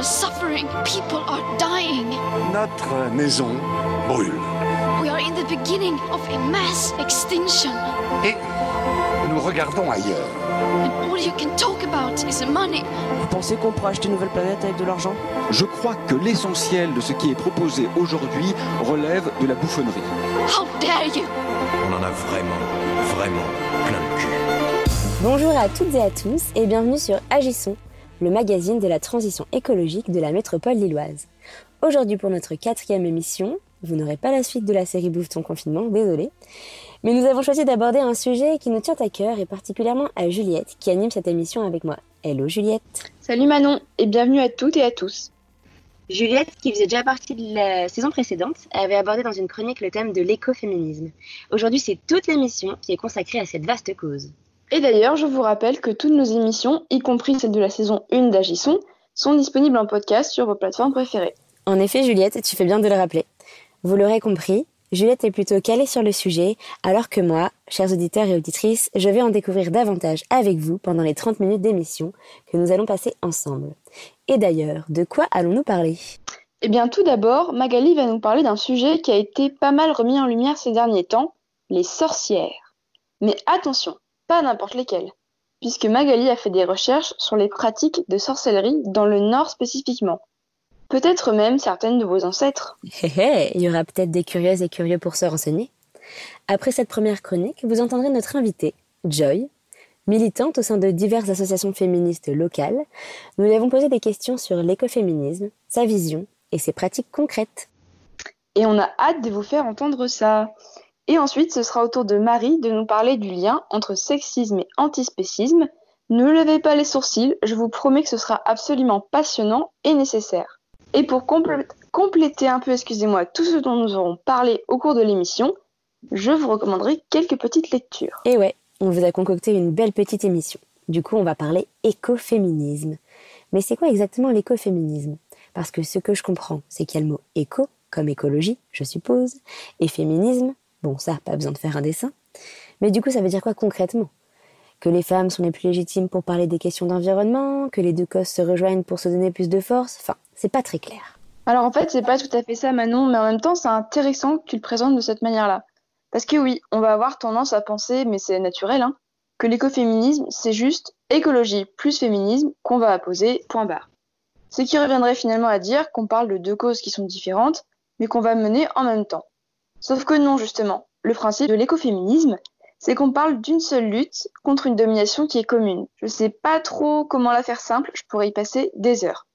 are suffering. People are dying. Notre maison brûle. We are in the beginning of a mass extinction. Et nous regardons ailleurs. And all you can talk about is money. Vous pensez qu'on pourra acheter une nouvelle planète avec de l'argent? Je crois que l'essentiel de ce qui est proposé aujourd'hui relève de la bouffonnerie. How dare you? On en a vraiment, vraiment plein le cul. Bonjour à toutes et à tous et bienvenue sur Agissons, le magazine de la transition écologique de la métropole lilloise. Aujourd'hui pour notre quatrième émission, vous n'aurez pas la suite de la série Bouffe ton confinement, désolé, mais nous avons choisi d'aborder un sujet qui nous tient à cœur et particulièrement à Juliette qui anime cette émission avec moi. Hello Juliette Salut Manon et bienvenue à toutes et à tous. Juliette, qui faisait déjà partie de la saison précédente, avait abordé dans une chronique le thème de l'écoféminisme. Aujourd'hui, c'est toute l'émission qui est consacrée à cette vaste cause. Et d'ailleurs, je vous rappelle que toutes nos émissions, y compris celles de la saison 1 d'Agisson, sont disponibles en podcast sur vos plateformes préférées. En effet Juliette, tu fais bien de le rappeler. Vous l'aurez compris, Juliette est plutôt calée sur le sujet, alors que moi, chers auditeurs et auditrices, je vais en découvrir davantage avec vous pendant les 30 minutes d'émission que nous allons passer ensemble. Et d'ailleurs, de quoi allons-nous parler? Eh bien, tout d'abord, Magali va nous parler d'un sujet qui a été pas mal remis en lumière ces derniers temps, les sorcières. Mais attention, pas n'importe lesquelles, puisque Magali a fait des recherches sur les pratiques de sorcellerie dans le Nord spécifiquement. Peut-être même certaines de vos ancêtres. Hé hé, il y aura peut-être des curieuses et curieux pour se renseigner. Après cette première chronique, vous entendrez notre invitée, Joy. Militante au sein de diverses associations féministes locales, nous lui avons posé des questions sur l'écoféminisme, sa vision et ses pratiques concrètes. Et on a hâte de vous faire entendre ça. Et ensuite, ce sera au tour de Marie de nous parler du lien entre sexisme et antispécisme. Ne levez pas les sourcils, je vous promets que ce sera absolument passionnant et nécessaire. Et pour complé- compléter un peu, excusez-moi, tout ce dont nous aurons parlé au cours de l'émission, je vous recommanderai quelques petites lectures. Et ouais, on vous a concocté une belle petite émission. Du coup, on va parler écoféminisme. Mais c'est quoi exactement l'écoféminisme? Parce que ce que je comprends, c'est qu'il y a le mot éco, comme écologie, je suppose, et féminisme, bon ça, pas besoin de faire un dessin. Mais du coup, ça veut dire quoi concrètement? Que les femmes sont les plus légitimes pour parler des questions d'environnement, que les deux causes se rejoignent pour se donner plus de force, enfin, c'est pas très clair. Alors en fait, c'est pas tout à fait ça, Manon, mais en même temps, c'est intéressant que tu le présentes de cette manière-là. Parce que oui, on va avoir tendance à penser, mais c'est naturel, hein, que l'écoféminisme, c'est juste écologie plus féminisme qu'on va apposer, point barre. Ce qui reviendrait finalement à dire qu'on parle de deux causes qui sont différentes, mais qu'on va mener en même temps. Sauf que non, justement. Le principe de l'écoféminisme, c'est qu'on parle d'une seule lutte contre une domination qui est commune. Je sais pas trop comment la faire simple, je pourrais y passer des heures.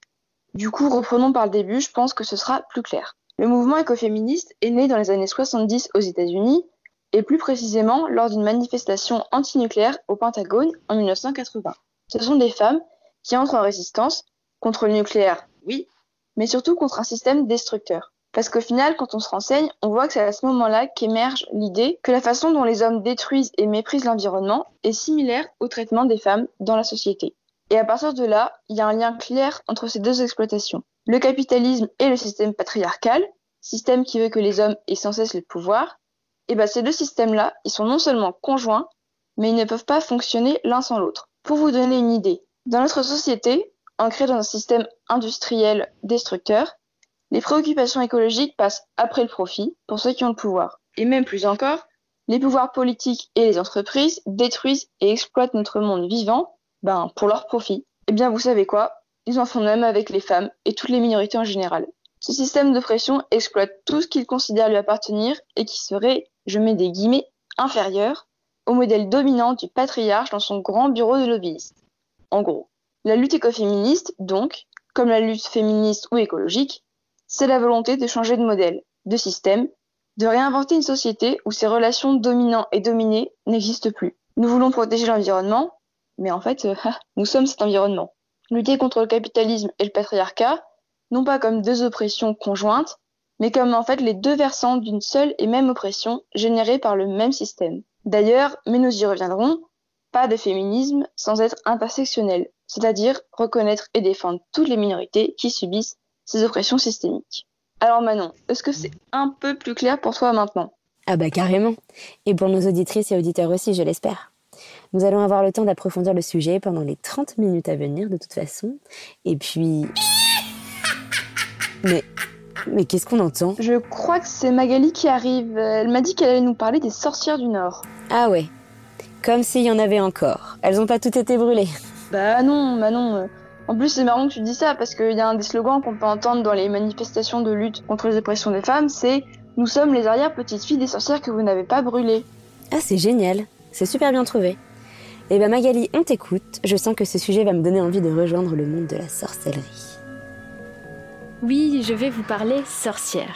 Du coup, reprenons par le début, je pense que ce sera plus clair. Le mouvement écoféministe est né dans les années 70 aux États-Unis, et plus précisément lors d'une manifestation antinucléaire au Pentagone en 1980. Ce sont des femmes qui entrent en résistance contre le nucléaire, oui, mais surtout contre un système destructeur. Parce qu'au final, quand on se renseigne, on voit que c'est à ce moment-là qu'émerge l'idée que la façon dont les hommes détruisent et méprisent l'environnement est similaire au traitement des femmes dans la société. Et à partir de là, il y a un lien clair entre ces deux exploitations. Le capitalisme et le système patriarcal, système qui veut que les hommes aient sans cesse le pouvoir, et ben ces deux systèmes-là, ils sont non seulement conjoints, mais ils ne peuvent pas fonctionner l'un sans l'autre. Pour vous donner une idée, dans notre société, ancrée dans un système industriel destructeur, les préoccupations écologiques passent après le profit pour ceux qui ont le pouvoir. Et même plus encore, les pouvoirs politiques et les entreprises détruisent et exploitent notre monde vivant ben, pour leur profit. Eh bien, vous savez quoi? Ils en font de même avec les femmes et toutes les minorités en général. Ce système d'oppression exploite tout ce qu'ils considèrent lui appartenir et qui serait, je mets des guillemets, inférieur au modèle dominant du patriarche dans son grand bureau de lobbyiste. En gros, la lutte écoféministe, donc, comme la lutte féministe ou écologique, c'est la volonté de changer de modèle, de système, de réinventer une société où ces relations dominants et dominés n'existent plus. Nous voulons protéger l'environnement, mais en fait, euh, nous sommes cet environnement. Lutter contre le capitalisme et le patriarcat, non pas comme deux oppressions conjointes, mais comme en fait les deux versants d'une seule et même oppression générée par le même système. D'ailleurs, mais nous y reviendrons, pas de féminisme sans être intersectionnel, c'est-à-dire reconnaître et défendre toutes les minorités qui subissent ces oppressions systémiques. Alors Manon, est-ce que c'est un peu plus clair pour toi maintenant? Ah bah carrément. Et pour nos auditrices et auditeurs aussi, je l'espère. Nous allons avoir le temps d'approfondir le sujet pendant les 30 minutes à venir de toute façon. Et puis... Mais. Mais qu'est-ce qu'on entend? Je crois que c'est Magali qui arrive. Elle m'a dit qu'elle allait nous parler des sorcières du Nord. Ah ouais. Comme s'il y en avait encore. Elles ont pas toutes été brûlées. Bah non, bah non. En plus, c'est marrant que tu dis ça parce qu'il y a un des slogans qu'on peut entendre dans les manifestations de lutte contre les oppressions des femmes, c'est Nous sommes les arrière-petites-filles des sorcières que vous n'avez pas brûlées. Ah, c'est génial. C'est super bien trouvé. Eh ben Magali, on t'écoute. Je sens que ce sujet va me donner envie de rejoindre le monde de la sorcellerie. Oui, je vais vous parler sorcière.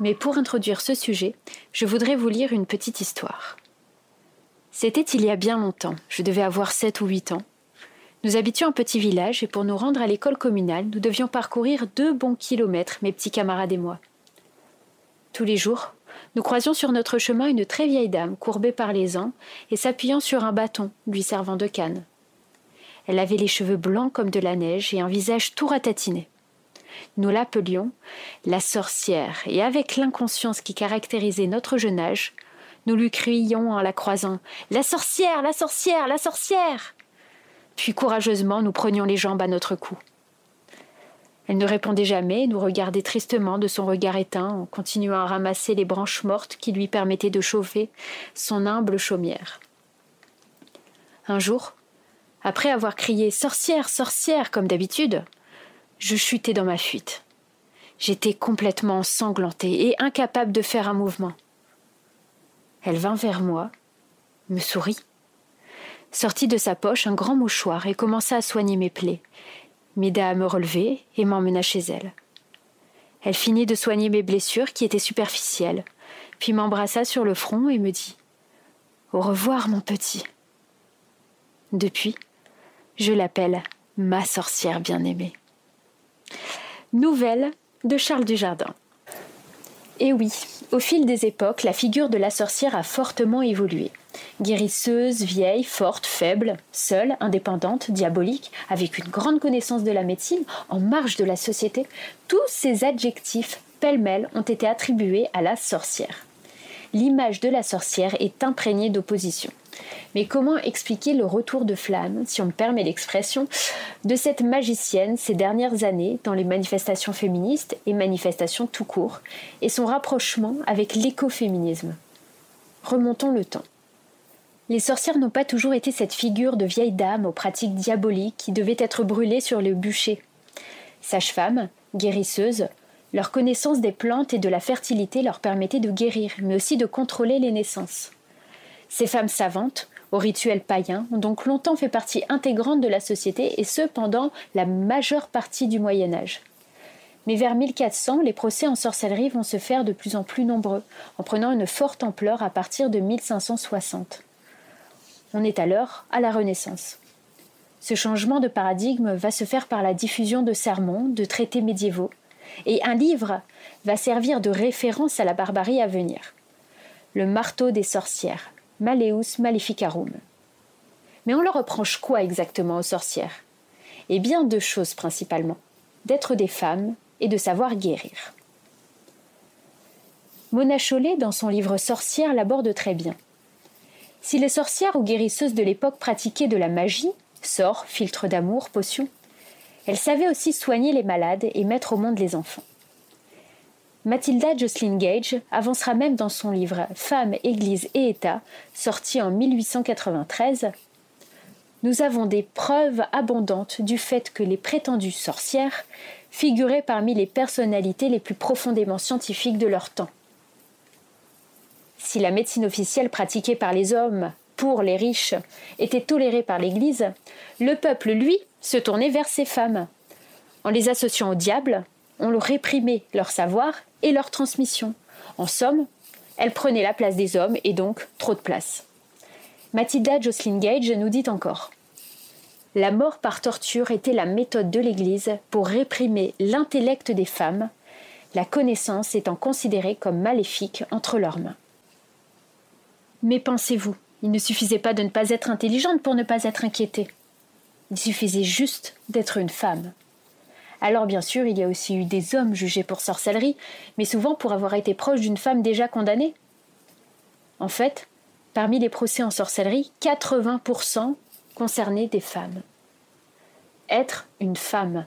Mais pour introduire ce sujet, je voudrais vous lire une petite histoire. C'était il y a bien longtemps, je devais avoir 7 ou 8 ans. Nous habitions un petit village et pour nous rendre à l'école communale, nous devions parcourir deux bons kilomètres, mes petits camarades et moi. Tous les jours, nous croisions sur notre chemin une très vieille dame courbée par les ans et s'appuyant sur un bâton lui servant de canne. Elle avait les cheveux blancs comme de la neige et un visage tout ratatiné. Nous l'appelions la sorcière, et avec l'inconscience qui caractérisait notre jeune âge, nous lui crions en la croisant La sorcière, la sorcière, la sorcière puis courageusement nous prenions les jambes à notre cou. Elle ne répondait jamais, nous regardait tristement de son regard éteint en continuant à ramasser les branches mortes qui lui permettaient de chauffer son humble chaumière. Un jour, après avoir crié Sorcière, sorcière comme d'habitude, je chutai dans ma fuite. J'étais complètement sanglantée et incapable de faire un mouvement. Elle vint vers moi, me sourit, sortit de sa poche un grand mouchoir et commença à soigner mes plaies, m'aida à me relever et m'emmena chez elle. Elle finit de soigner mes blessures qui étaient superficielles, puis m'embrassa sur le front et me dit Au revoir, mon petit. Depuis, je l'appelle ma sorcière bien-aimée. Nouvelle de Charles Dujardin. Et oui, au fil des époques, la figure de la sorcière a fortement évolué. Guérisseuse, vieille, forte, faible, seule, indépendante, diabolique, avec une grande connaissance de la médecine, en marge de la société, tous ces adjectifs pêle-mêle ont été attribués à la sorcière. L'image de la sorcière est imprégnée d'opposition. Mais comment expliquer le retour de flamme, si on me permet l'expression, de cette magicienne ces dernières années dans les manifestations féministes et manifestations tout court, et son rapprochement avec l'écoféminisme? Remontons le temps. Les sorcières n'ont pas toujours été cette figure de vieille dame aux pratiques diaboliques qui devait être brûlée sur le bûcher. Sages-femmes, guérisseuses, leur connaissance des plantes et de la fertilité leur permettait de guérir, mais aussi de contrôler les naissances. Ces femmes savantes, aux rituels païens, ont donc longtemps fait partie intégrante de la société, et ce pendant la majeure partie du Moyen Âge. Mais vers 1400, les procès en sorcellerie vont se faire de plus en plus nombreux, en prenant une forte ampleur à partir de 1560. On est alors à la Renaissance. Ce changement de paradigme va se faire par la diffusion de sermons, de traités médiévaux, et un livre va servir de référence à la barbarie à venir. Le marteau des sorcières, Maleus Maleficarum. Mais on leur reproche quoi exactement aux sorcières? Eh bien deux choses principalement d'être des femmes et de savoir guérir. Mona Chollet, dans son livre Sorcières, l'aborde très bien. Si les sorcières ou guérisseuses de l'époque pratiquaient de la magie, sorts, filtres d'amour, potions, elles savaient aussi soigner les malades et mettre au monde les enfants. Mathilda Jocelyn Gage avancera même dans son livre Femmes, Église et État, sorti en 1893, Nous avons des preuves abondantes du fait que les prétendues sorcières figuraient parmi les personnalités les plus profondément scientifiques de leur temps. Si la médecine officielle pratiquée par les hommes pour les riches était tolérée par l'Église, le peuple, lui, se tournait vers ces femmes. En les associant au diable, on leur réprimait leur savoir et leur transmission. En somme, elles prenaient la place des hommes et donc trop de place. Mathilda Jocelyn Gage nous dit encore La mort par torture était la méthode de l'Église pour réprimer l'intellect des femmes, la connaissance étant considérée comme maléfique entre leurs mains. Mais pensez-vous, il ne suffisait pas de ne pas être intelligente pour ne pas être inquiétée? Il suffisait juste d'être une femme. Alors bien sûr, il y a aussi eu des hommes jugés pour sorcellerie, mais souvent pour avoir été proches d'une femme déjà condamnée. En fait, parmi les procès en sorcellerie, 80% concernaient des femmes. Être une femme.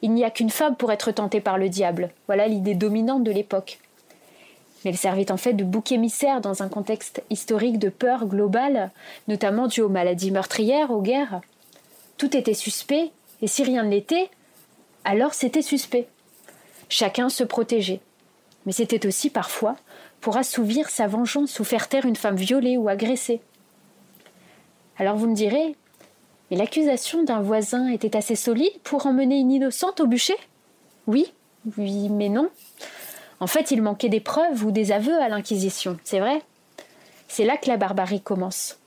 Il n'y a qu'une femme pour être tentée par le diable. Voilà l'idée dominante de l'époque. Mais elle servait en fait de bouc émissaire dans un contexte historique de peur globale, notamment dû aux maladies meurtrières, aux guerres. Tout était suspect, et si rien ne l'était, alors c'était suspect. Chacun se protégeait. Mais c'était aussi parfois pour assouvir sa vengeance ou faire taire une femme violée ou agressée. Alors vous me direz, mais l'accusation d'un voisin était assez solide pour emmener une innocente au bûcher? Oui, oui, mais non. En fait, il manquait des preuves ou des aveux à l'Inquisition, c'est vrai C'est là que la barbarie commence.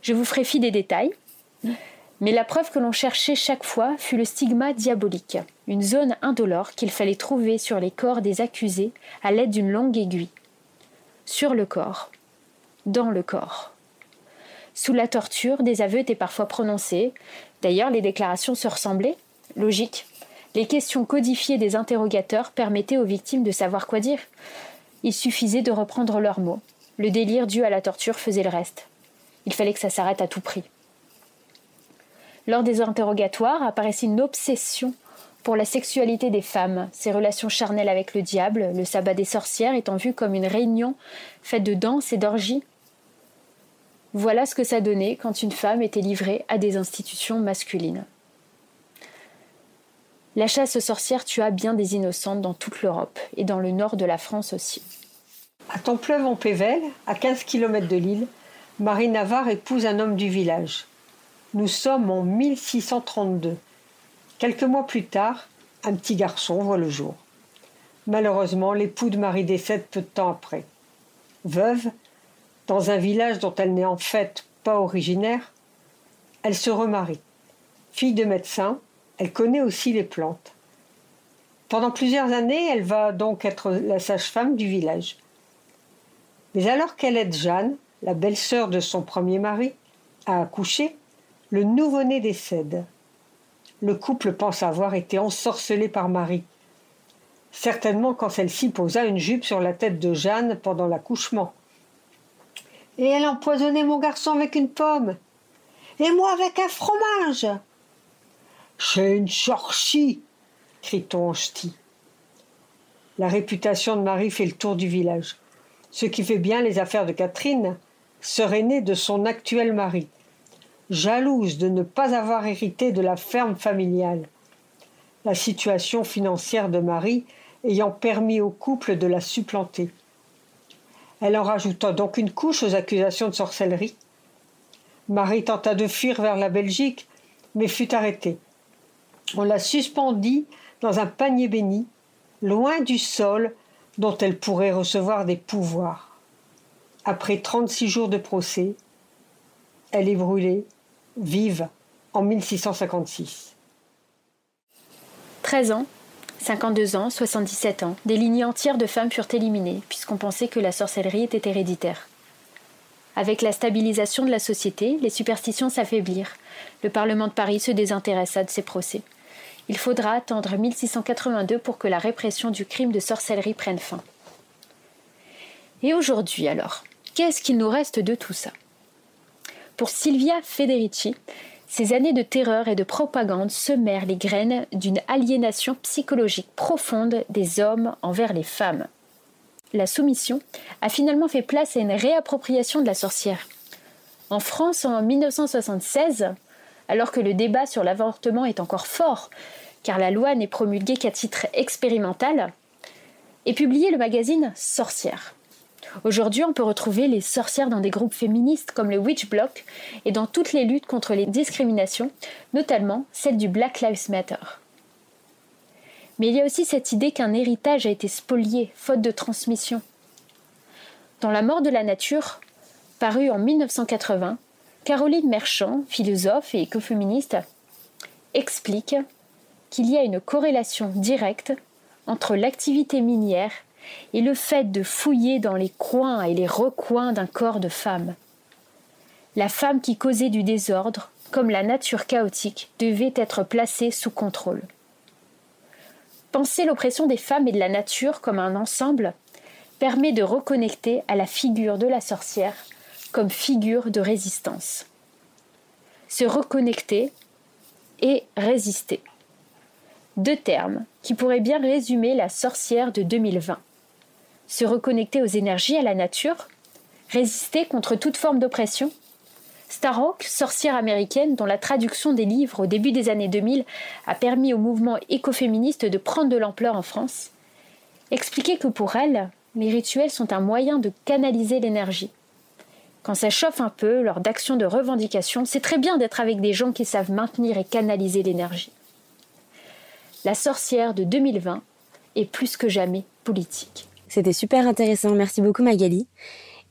Je vous ferai fi des détails, mais la preuve que l'on cherchait chaque fois fut le stigma diabolique, une zone indolore qu'il fallait trouver sur les corps des accusés à l'aide d'une longue aiguille. Sur le corps, dans le corps. Sous la torture, des aveux étaient parfois prononcés. D'ailleurs, les déclarations se ressemblaient. Logique. Les questions codifiées des interrogateurs permettaient aux victimes de savoir quoi dire. Il suffisait de reprendre leurs mots. Le délire dû à la torture faisait le reste. Il fallait que ça s'arrête à tout prix. Lors des interrogatoires apparaissait une obsession pour la sexualité des femmes, ses relations charnelles avec le diable, le sabbat des sorcières étant vu comme une réunion faite de danse et d'orgies voilà ce que ça donnait quand une femme était livrée à des institutions masculines. La chasse aux sorcières tua bien des innocentes dans toute l'Europe et dans le nord de la France aussi. À Templeuve en Pével, à 15 km de l'île, Marie Navarre épouse un homme du village. Nous sommes en 1632. Quelques mois plus tard, un petit garçon voit le jour. Malheureusement, l'époux de Marie décède peu de temps après. Veuve, dans un village dont elle n'est en fait pas originaire, elle se remarie. Fille de médecin, elle connaît aussi les plantes. Pendant plusieurs années, elle va donc être la sage-femme du village. Mais alors qu'elle aide Jeanne, la belle-sœur de son premier mari, à accoucher, le nouveau-né décède. Le couple pense avoir été ensorcelé par Marie. Certainement quand celle-ci posa une jupe sur la tête de Jeanne pendant l'accouchement. Et elle empoisonnait mon garçon avec une pomme. Et moi avec un fromage. C'est une sorcie, crie-t-on en ch'ti. La réputation de Marie fait le tour du village. Ce qui fait bien les affaires de Catherine, sœur aînée de son actuel mari, jalouse de ne pas avoir hérité de la ferme familiale. La situation financière de Marie ayant permis au couple de la supplanter. Elle en rajouta donc une couche aux accusations de sorcellerie. Marie tenta de fuir vers la Belgique, mais fut arrêtée. On la suspendit dans un panier béni, loin du sol dont elle pourrait recevoir des pouvoirs. Après trente-six jours de procès, elle est brûlée, vive, en 1656. Treize ans, 52 ans, 77 ans, des lignées entières de femmes furent éliminées, puisqu'on pensait que la sorcellerie était héréditaire. Avec la stabilisation de la société, les superstitions s'affaiblirent. Le Parlement de Paris se désintéressa de ces procès. Il faudra attendre 1682 pour que la répression du crime de sorcellerie prenne fin. Et aujourd'hui alors, qu'est-ce qu'il nous reste de tout ça? Pour Silvia Federici, ces années de terreur et de propagande semèrent les graines d'une aliénation psychologique profonde des hommes envers les femmes. La soumission a finalement fait place à une réappropriation de la sorcière. En France, en 1976, alors que le débat sur l'avortement est encore fort, car la loi n'est promulguée qu'à titre expérimental, est publié le magazine Sorcière. Aujourd'hui, on peut retrouver les sorcières dans des groupes féministes comme le Witch Block et dans toutes les luttes contre les discriminations, notamment celle du Black Lives Matter. Mais il y a aussi cette idée qu'un héritage a été spolié, faute de transmission. Dans La mort de la nature, paru en 1980, Caroline Merchant, philosophe et écoféministe, explique qu'il y a une corrélation directe entre l'activité minière et le fait de fouiller dans les coins et les recoins d'un corps de femme. La femme qui causait du désordre, comme la nature chaotique, devait être placée sous contrôle. Penser l'oppression des femmes et de la nature comme un ensemble permet de reconnecter à la figure de la sorcière comme figure de résistance. Se reconnecter et résister. deux termes qui pourraient bien résumer la sorcière de 2020. Se reconnecter aux énergies, à la nature, résister contre toute forme d'oppression. Starhawk, sorcière américaine dont la traduction des livres au début des années 2000 a permis au mouvement écoféministe de prendre de l'ampleur en France, expliquait que pour elle, les rituels sont un moyen de canaliser l'énergie. Quand ça chauffe un peu lors d'actions de revendication, c'est très bien d'être avec des gens qui savent maintenir et canaliser l'énergie. La sorcière de 2020 est plus que jamais politique. C'était super intéressant, merci beaucoup Magali.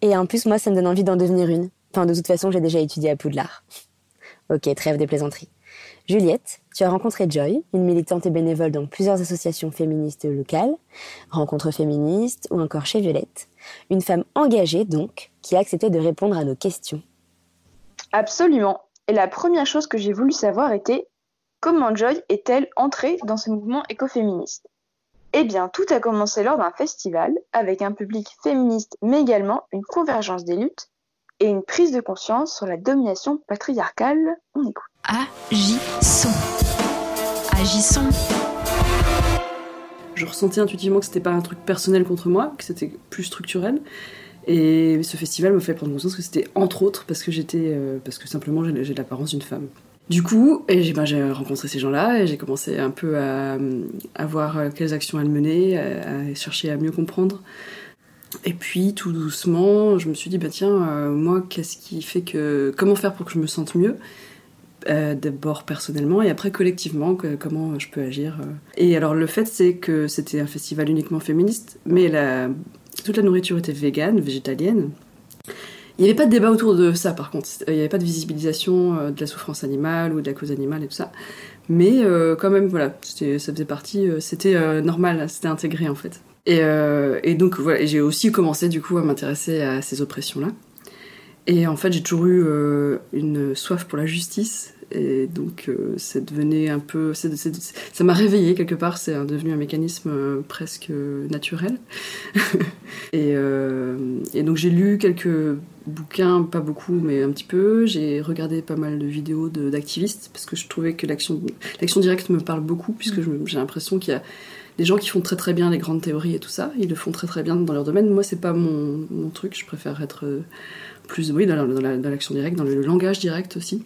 Et en plus, moi, ça me donne envie d'en devenir une. Enfin, de toute façon, j'ai déjà étudié à Poudlard. Ok, trêve des plaisanteries. Juliette, tu as rencontré Joy, une militante et bénévole dans plusieurs associations féministes locales, rencontres féministes ou encore chez Violette. Une femme engagée, donc, qui a accepté de répondre à nos questions. Absolument. Et la première chose que j'ai voulu savoir était comment Joy est-elle entrée dans ce mouvement écoféministe? Eh bien, tout a commencé lors d'un festival avec un public féministe, mais également une convergence des luttes et une prise de conscience sur la domination patriarcale. On écoute. Agissons. Agissons. Je ressentais intuitivement que c'était pas un truc personnel contre moi, que c'était plus structurel. Et ce festival me fait prendre conscience que c'était entre autres parce que j'étais, euh, parce que simplement j'ai l'apparence d'une femme. Du coup, ben, j'ai rencontré ces gens-là et j'ai commencé un peu à, voir quelles actions elles menaient, à, chercher à mieux comprendre. Et puis tout doucement, je me suis dit bah tiens, euh, moi, qu'est-ce qui fait que, comment faire pour que je me sente mieux euh, D'abord personnellement et après collectivement, comment je peux agir. euh. Et alors le fait c'est que c'était un festival uniquement féministe, mais toute la nourriture était végane, végétalienne. Il n'y avait pas de débat autour de ça par contre. Il n'y avait pas de visibilisation euh, de la souffrance animale ou de la cause animale et tout ça. Mais euh, quand même, voilà, ça faisait partie, euh, c'était normal, c'était intégré en fait. Et, donc voilà, j'ai aussi commencé du coup à m'intéresser à ces oppressions-là. Et en fait, j'ai toujours eu une soif pour la justice. Et donc, euh, c'est devenu un peu. ça m'a réveillée quelque part. C'est devenu un mécanisme euh, presque euh, naturel. et, euh, et donc, j'ai lu quelques bouquins, pas beaucoup, mais un petit peu. J'ai regardé pas mal de vidéos d'activistes parce que je trouvais que l'action directe me parle beaucoup, puisque j'ai l'impression qu'il y a des gens qui font très très bien les grandes théories et tout ça. Ils le font très très bien dans leur domaine. Moi, c'est pas mon, truc. Je préfère être. euh, plus oui, dans l'action directe, dans le langage direct aussi.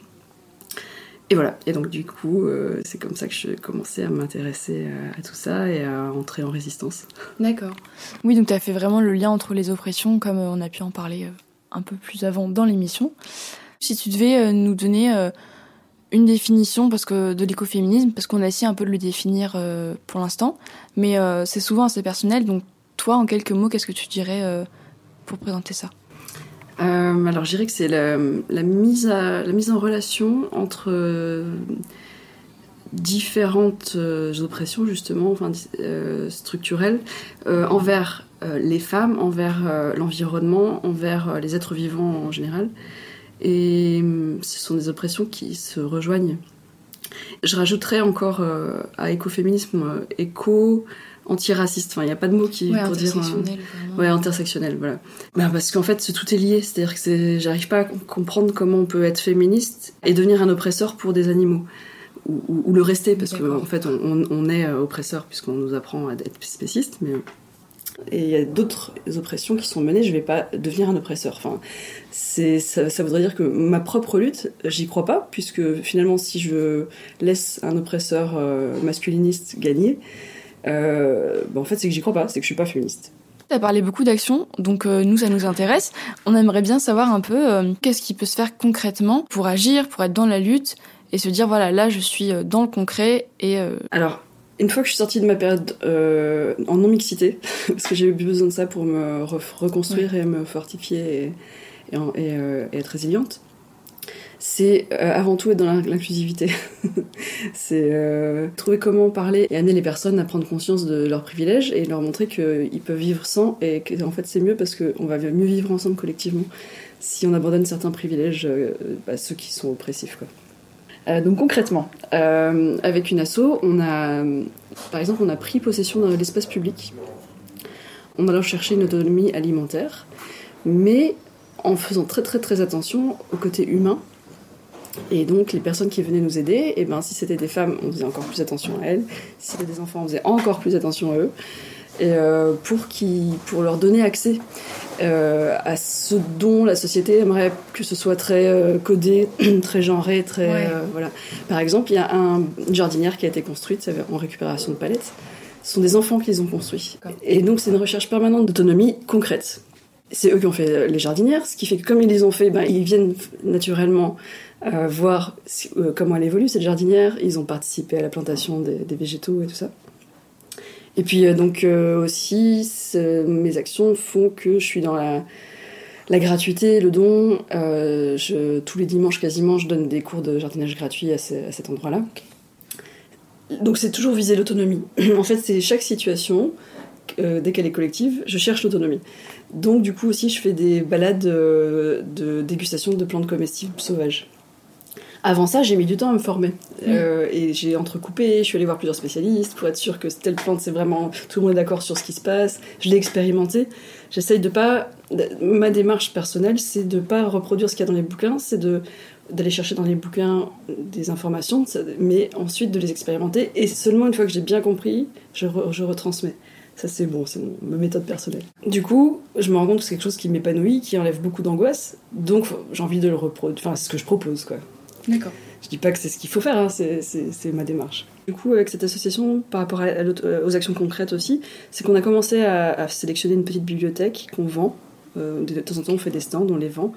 Et voilà, et donc du coup, euh, c'est comme ça que j'ai commencé à m'intéresser à, tout ça et à entrer en résistance. D'accord. Oui, donc tu as fait vraiment le lien entre les oppressions, comme euh, on a pu en parler euh, un peu plus avant dans l'émission. Si tu devais nous donner une définition parce que de l'écoféminisme, parce qu'on a essayé un peu de le définir pour l'instant, mais c'est souvent assez personnel, donc toi, en quelques mots, qu'est-ce que tu dirais pour présenter ça? Euh, alors je dirais que c'est la, mise en relation entre euh, différentes euh, oppressions justement, enfin structurelles, envers les femmes, envers l'environnement, envers les êtres vivants en général. Et euh, ce sont des oppressions qui se rejoignent. Je rajouterais encore à écoféminisme éco antiraciste. Enfin, il n'y a pas de mot qui Ouais, pour dire. euh, ouais, intersectionnel, voilà. Ben, parce qu'en fait, tout est lié. C'est-à-dire que c'est- j'arrive pas à com- comprendre comment on peut être féministe et devenir un oppresseur pour des animaux. Ou, ou- ou le rester, parce qu'en fait, on, est euh, oppresseur puisqu'on nous apprend à être spéciste, mais. Et il y a d'autres oppressions qui sont menées, je vais pas devenir un oppresseur. Enfin, c'est, ça, ça voudrait dire que ma propre lutte, j'y crois pas, puisque finalement, si je laisse un oppresseur euh, masculiniste gagner, euh, ben, en fait, c'est que j'y crois pas, c'est que je suis pas féministe. Tu as parlé beaucoup d'actions, donc euh, nous, ça nous intéresse. On aimerait bien savoir un peu euh, qu'est-ce qui peut se faire concrètement pour agir, pour être dans la lutte et se dire, voilà, là, je suis dans le concret et... Alors, une fois que je suis sortie de ma période en non-mixité, parce que j'ai eu besoin de ça pour me re- reconstruire et me fortifier et, et en- et, et être résiliente, c'est euh, avant tout être dans l'in- l'inclusivité. c'est euh, trouver comment parler et amener les personnes à prendre conscience de leurs privilèges et leur montrer qu'ils peuvent vivre sans et que en fait c'est mieux parce qu'on va mieux vivre ensemble collectivement si on abandonne certains privilèges euh, à ceux qui sont oppressifs. Donc concrètement, avec une asso, on a, par exemple, on a pris possession de l'espace public. On allant chercher une autonomie alimentaire, mais en faisant très très très attention au côté humain Et donc, les personnes qui venaient nous aider, et ben, si c'était des femmes, on faisait encore plus attention à elles. Si c'était des enfants, on faisait encore plus attention à eux. Et euh, pour, qui, pour leur donner accès euh, à ce dont la société aimerait que ce soit très euh, codé, très genré, très Ouais. voilà. Par exemple, il y a un, une jardinière qui a été construite en récupération de palettes. Ce sont des enfants qui les ont construits. Et donc, c'est une recherche permanente d'autonomie concrète. C'est eux qui ont fait euh, les jardinières, ce qui fait que comme ils les ont fait, ben, ils viennent naturellement euh, voir euh, comment elle évolue, cette jardinière. Ils ont participé à la plantation des, végétaux et tout ça. Et puis donc aussi, mes actions font que je suis dans la, gratuité, le don. Tous les dimanches quasiment, je donne des cours de jardinage gratuits à, à cet endroit-là. Donc c'est toujours viser l'autonomie. en fait, c'est chaque situation, dès qu'elle est collective, je cherche l'autonomie. Donc du coup aussi, je fais des balades euh, de dégustation de plantes comestibles sauvages. Avant ça, j'ai mis du temps à me former. Euh, et j'ai entrecoupé, je suis allée voir plusieurs spécialistes pour être sûre que telle plante, c'est vraiment. Tout le monde est d'accord sur ce qui se passe. Je l'ai expérimenté. J'essaye de pas. Ma démarche personnelle, c'est de pas reproduire ce qu'il y a dans les bouquins, c'est de d'aller chercher dans les bouquins des informations, mais ensuite de les expérimenter. Et seulement une fois que j'ai bien compris, je, re- je retransmets. Ça, c'est bon, c'est ma méthode personnelle. Du coup, je me rends compte que c'est quelque chose qui m'épanouit, qui enlève beaucoup d'angoisse. Donc, j'ai envie de le reproduire. Enfin, c'est ce que je propose, quoi. D'accord. Je dis pas que c'est ce qu'il faut faire, hein, c'est- ma démarche. Du coup, avec cette association, par rapport à- à l'auto- euh, aux actions concrètes aussi, c'est qu'on a commencé à, à sélectionner une petite bibliothèque qu'on vend. Euh, de temps en temps, on fait des stands, on les vend.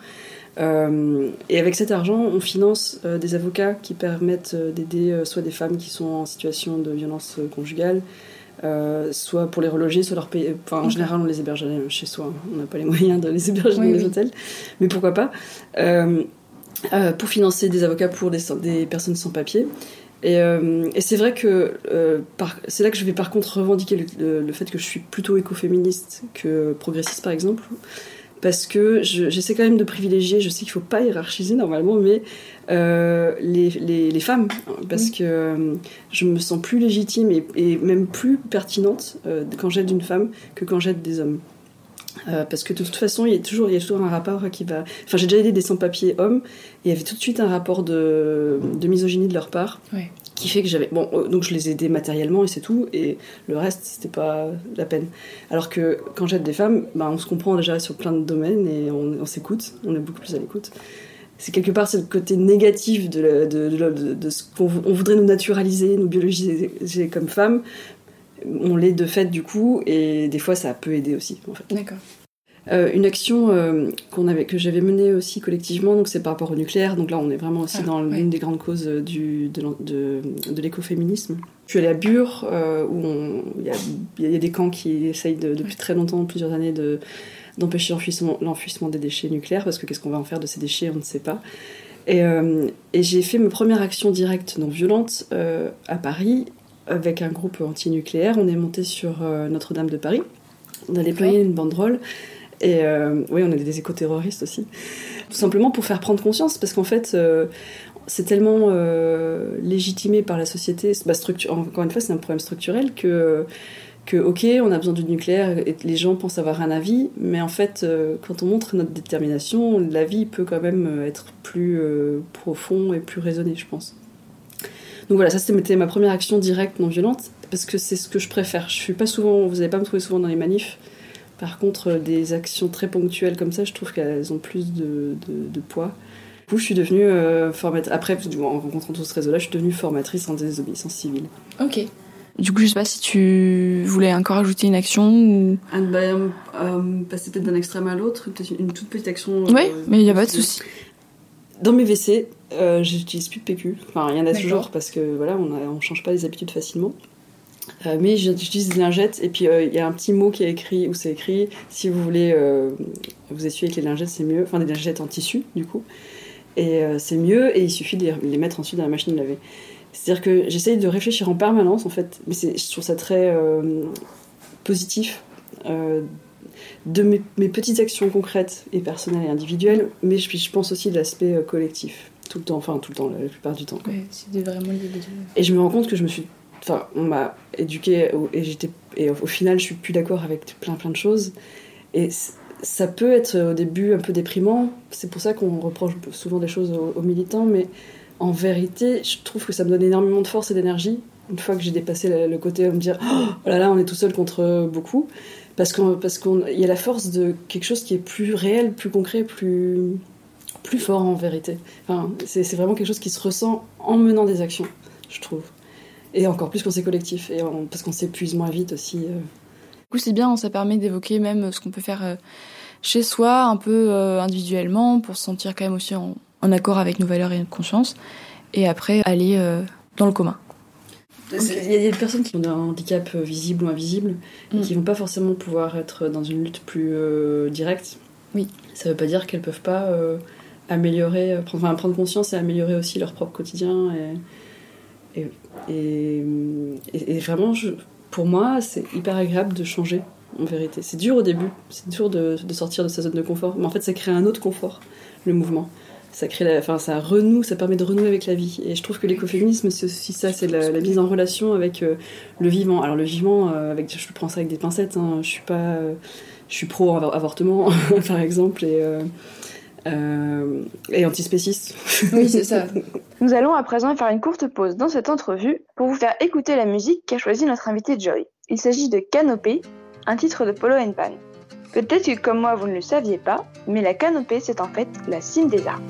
Euh, et avec cet argent, on finance euh, des avocats qui permettent d'aider soit des femmes qui sont en situation de violence conjugale, euh, soit pour les reloger, soit leur payer. Enfin, en général, on les héberge euh, chez soi. On n'a pas les moyens de les héberger Oui, dans les oui. hôtels, mais pourquoi pas. Euh, euh, pour financer des avocats pour des, des personnes sans papier. Et, et c'est vrai que c'est là que je vais par contre revendiquer le, le- le fait que je suis plutôt écoféministe que progressiste par exemple. Parce que je- j'essaie quand même de privilégier, je sais qu'il faut pas hiérarchiser normalement, mais euh, les, les- les femmes. Parce que euh, je me sens plus légitime et, et même plus pertinente euh, quand j'aide une femme que quand j'aide des hommes. Parce que de toute façon, il y a toujours, il y a toujours un rapport qui va. Enfin, j'ai déjà aidé des sans-papiers hommes, et il y avait tout de suite un rapport de, de misogynie de leur part, Ouais. Qui fait que j'avais. Bon, euh, donc je les ai aidés matériellement et c'est tout, et le reste, c'était pas la peine. Alors que quand j'aide des femmes, ben, on se comprend déjà sur plein de domaines et on, s'écoute, on est beaucoup plus à l'écoute. C'est quelque part le côté négatif de, de, ce qu'on vou- on voudrait nous naturaliser, nous biologiser comme femmes. On l'est de fait du coup, et des fois ça peut aider aussi. D'accord. Euh, une action euh, qu'on avait, que j'avais menée aussi collectivement, donc c'est par rapport au nucléaire. Donc là, on est vraiment aussi Ah, dans ouais. l'une des grandes causes euh, du, de, l'en- de, de l'écoféminisme. Je suis allée à Bure, euh, où il y, a, il y a des camps qui essayent de- depuis très longtemps, plusieurs années, de, d'empêcher l'enfouissement, l'enfouissement des déchets nucléaires, parce que qu'est-ce qu'on va en faire de ces déchets, on ne sait pas. Et, et j'ai fait ma première action directe non violente à Paris avec un groupe anti-nucléaire. On est monté sur Notre-Dame de Paris. On a déployé une banderole. Et euh, oui, on est des éco-terroristes aussi. Tout simplement pour faire prendre conscience, parce qu'en fait, euh, c'est tellement euh, légitimé par la société. Bah, encore une fois, c'est un problème structurel que, que, ok, on a besoin du nucléaire et les gens pensent avoir un avis, mais en fait, quand on montre notre détermination, l'avis peut quand même être plus profond et plus raisonné, je pense. Donc voilà, ça c'était ma première action directe non violente, parce que c'est ce que je préfère. Je suis pas souvent, vous n'allez pas me trouver souvent dans les manifs. Par contre, euh, des actions très ponctuelles comme ça, je trouve qu'elles ont plus de, de- de poids. Du coup, je suis devenue euh, formatrice. Après, en rencontrant tout ce réseau-là, je suis devenue formatrice en désobéissance civile. Ok. Du coup, je sais pas si tu voulais encore ajouter une action ou. Ah, bah, euh, passer peut-être d'un extrême à l'autre, peut-être une toute petite action. Ouais, euh, mais il y a pas de souci. Dans mes WC, euh, j'utilise plus de PQ. Enfin, il y en a toujours parce que voilà, on, on change pas les habitudes facilement. Euh, mais j'utilise des lingettes et puis euh, il y a un petit mot qui est écrit où c'est écrit si vous voulez euh, vous essuyer avec les lingettes, c'est mieux. Enfin, des lingettes en tissu du coup. Et c'est mieux et il suffit de les, les mettre ensuite dans la machine à laver. C'est-à-dire que j'essaye de réfléchir en permanence en fait, mais je trouve ça très positif. de mes, mes petites actions concrètes et personnelles et individuelles, mais je, je pense aussi de l'aspect collectif, tout le temps, enfin tout le temps, la plupart du temps. quoi. Ouais, c'est vraiment lié les deux. Et je me rends compte que je me suis. Enfin, on m'a éduquée au- et, j'étais, et au, final, je suis plus d'accord avec plein plein de choses. Et ça peut être au début un peu déprimant. C'est pour ça qu'on reproche souvent des choses aux, militants, mais en vérité, je trouve que ça me donne énormément de force et d'énergie. Une fois que j'ai dépassé le, côté de me dire oh là là, on est tout seul contre beaucoup, parce qu'il parce qu'on y a la force de quelque chose qui est plus réel, plus concret, plus plus fort en vérité. Enfin, c'est vraiment quelque chose qui se ressent en menant des actions, je trouve. Et encore plus quand c'est collectif, et en, parce qu'on s'épuise moins vite aussi. Euh. Du coup, c'est bien, ça permet d'évoquer même ce qu'on peut faire chez soi, un peu individuellement, pour se sentir quand même aussi en, en, accord avec nos valeurs et notre conscience, et après aller dans le commun. Il okay. y a des personnes qui ont un handicap visible ou invisible et qui vont pas forcément pouvoir être dans une lutte plus euh, directe. Oui. Ça veut pas dire qu'elles peuvent pas euh, améliorer, prendre, enfin, prendre conscience et améliorer aussi leur propre quotidien. Et, et, et, et vraiment, je, pour moi, c'est hyper agréable de changer, en vérité. C'est dur au début, c'est dur de, de, sortir de sa zone de confort, mais en fait, ça crée un autre confort, le mouvement ça crée la, enfin ça renoue ça permet de renouer avec la vie et je trouve que l'écoféminisme c'est aussi ça c'est la, la, mise en relation avec euh, le vivant alors le vivant euh, avec je prends ça avec des pincettes hein, je suis pas euh, je suis pro avortement par exemple et euh, et antispéciste. Oui, c'est ça. Nous allons à présent faire une courte pause dans cette entrevue pour vous faire écouter la musique qu'a choisi notre invité Joy. Il s'agit de Canopée, un titre de Polo Pan. Peut-être que comme moi vous ne le saviez pas, mais la canopée c'est en fait la cime des arbres.